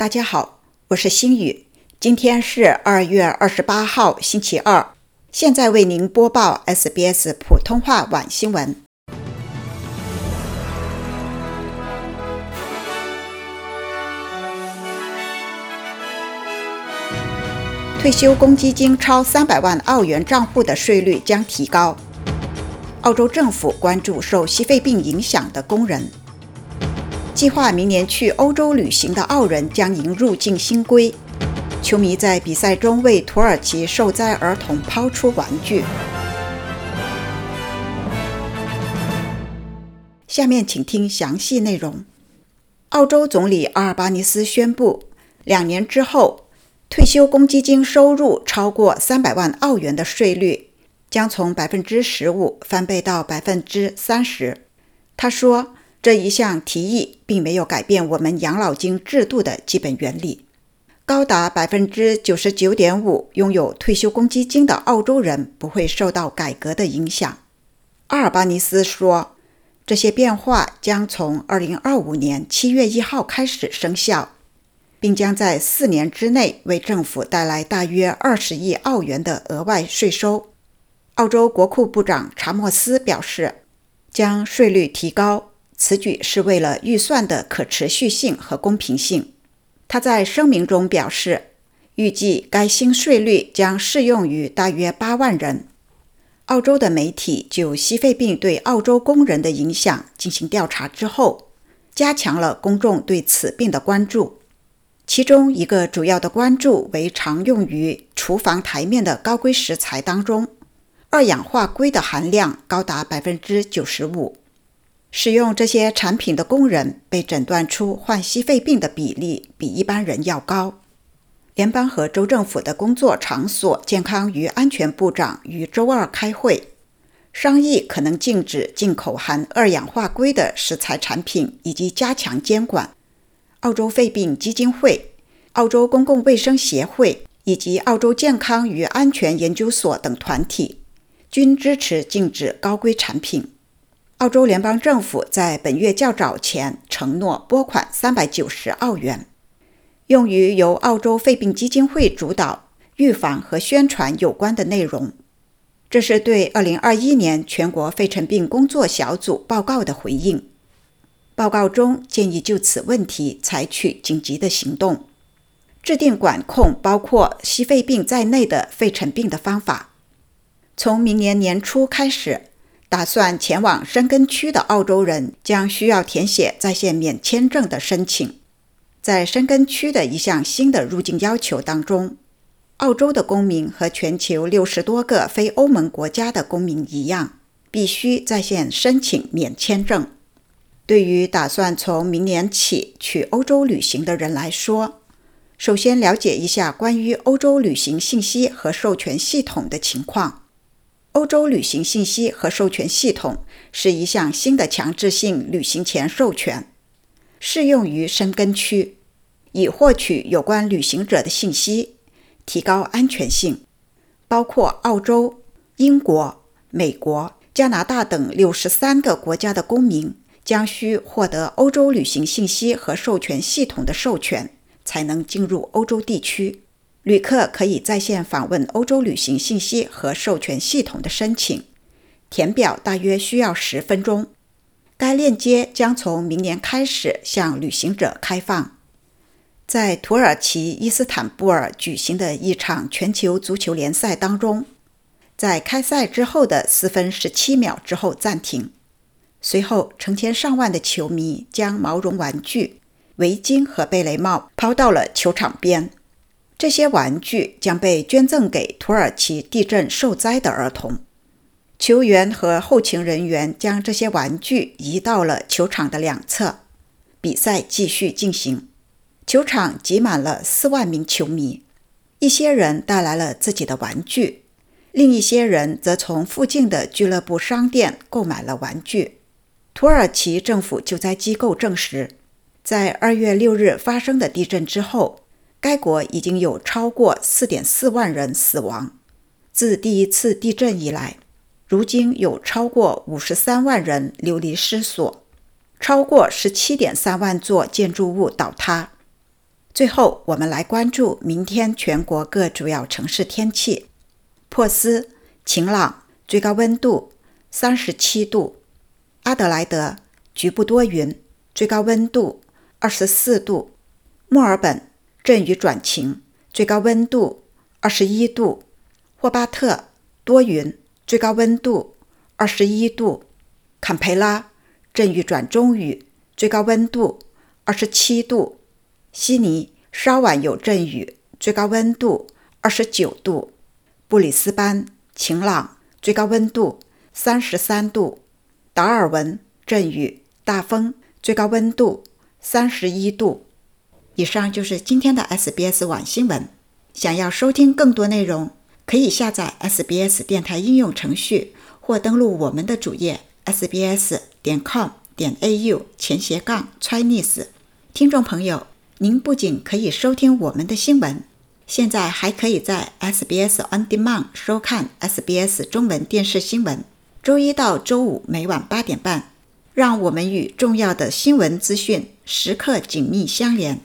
大家好，我是星宇，今天是二月二十八号，星期二。现在为您播报 SBS 普通话晚新闻。退休公积金超三百万澳元账户的税率将提高。澳洲政府关注受西肺病影响的工人。计划明年去欧洲旅行的澳人将迎入境新规。球迷在比赛中为土耳其受灾儿童抛出玩具。下面请听详细内容。澳洲总理阿尔巴尼斯宣布，两年之后，退休公积金收入超过三百万澳元的税率将从百分之十五翻倍到百分之三十。他说。这一项提议并没有改变我们养老金制度的基本原理。高达百分之九十九点五拥有退休公积金的澳洲人不会受到改革的影响。阿尔巴尼斯说，这些变化将从二零二五年七月一号开始生效，并将在四年之内为政府带来大约二十亿澳元的额外税收。澳洲国库部长查莫斯表示，将税率提高。此举是为了预算的可持续性和公平性。他在声明中表示，预计该新税率将适用于大约八万人。澳洲的媒体就西肺病对澳洲工人的影响进行调查之后，加强了公众对此病的关注。其中一个主要的关注为常用于厨房台面的高硅食材当中，二氧化硅的含量高达百分之九十五。使用这些产品的工人被诊断出患西肺病的比例比一般人要高。联邦和州政府的工作场所健康与安全部长于周二开会，商议可能禁止进口含二氧化硅的食材产品，以及加强监管。澳洲肺病基金会、澳洲公共卫生协会以及澳洲健康与安全研究所等团体均支持禁止高硅产品。澳洲联邦政府在本月较早前承诺拨款三百九十澳元，用于由澳洲肺病基金会主导预防和宣传有关的内容。这是对二零二一年全国肺尘病工作小组报告的回应。报告中建议就此问题采取紧急的行动，制定管控包括吸肺病在内的肺尘病的方法。从明年年初开始。打算前往申根区的澳洲人将需要填写在线免签证的申请。在申根区的一项新的入境要求当中，澳洲的公民和全球六十多个非欧盟国家的公民一样，必须在线申请免签证。对于打算从明年起去欧洲旅行的人来说，首先了解一下关于欧洲旅行信息和授权系统的情况。欧洲旅行信息和授权系统是一项新的强制性旅行前授权，适用于申根区，以获取有关旅行者的信息，提高安全性。包括澳洲、英国、美国、加拿大等六十三个国家的公民将需获得欧洲旅行信息和授权系统的授权，才能进入欧洲地区。旅客可以在线访问欧洲旅行信息和授权系统的申请，填表大约需要十分钟。该链接将从明年开始向旅行者开放。在土耳其伊斯坦布尔举行的一场全球足球联赛当中，在开赛之后的四分十七秒之后暂停，随后成千上万的球迷将毛绒玩具、围巾和贝雷帽抛到了球场边。这些玩具将被捐赠给土耳其地震受灾的儿童。球员和后勤人员将这些玩具移到了球场的两侧。比赛继续进行，球场挤满了四万名球迷。一些人带来了自己的玩具，另一些人则从附近的俱乐部商店购买了玩具。土耳其政府救灾机构证实，在二月六日发生的地震之后。该国已经有超过4.4万人死亡。自第一次地震以来，如今有超过53万人流离失所，超过17.3万座建筑物倒塌。最后，我们来关注明天全国各主要城市天气：珀斯晴朗，最高温度三十七度；阿德莱德局部多云，最高温度二十四度；墨尔本阵雨转晴，最高温度二十一度；霍巴特多云，最高温度二十一度；坎培拉阵雨转中雨，最高温度二十七度。悉尼稍晚有阵雨，最高温度二十九度；布里斯班晴朗，最高温度三十三度；达尔文阵雨大风，最高温度三十一度。以上就是今天的 SBS 晚新闻。想要收听更多内容，可以下载 SBS 电台应用程序，或登录我们的主页 sbs 点 com 点 au 前斜杠 Chinese。听众朋友。您不仅可以收听我们的新闻，现在还可以在 SBS On Demand 收看 SBS 中文电视新闻。周一到周五每晚八点半，让我们与重要的新闻资讯时刻紧密相连。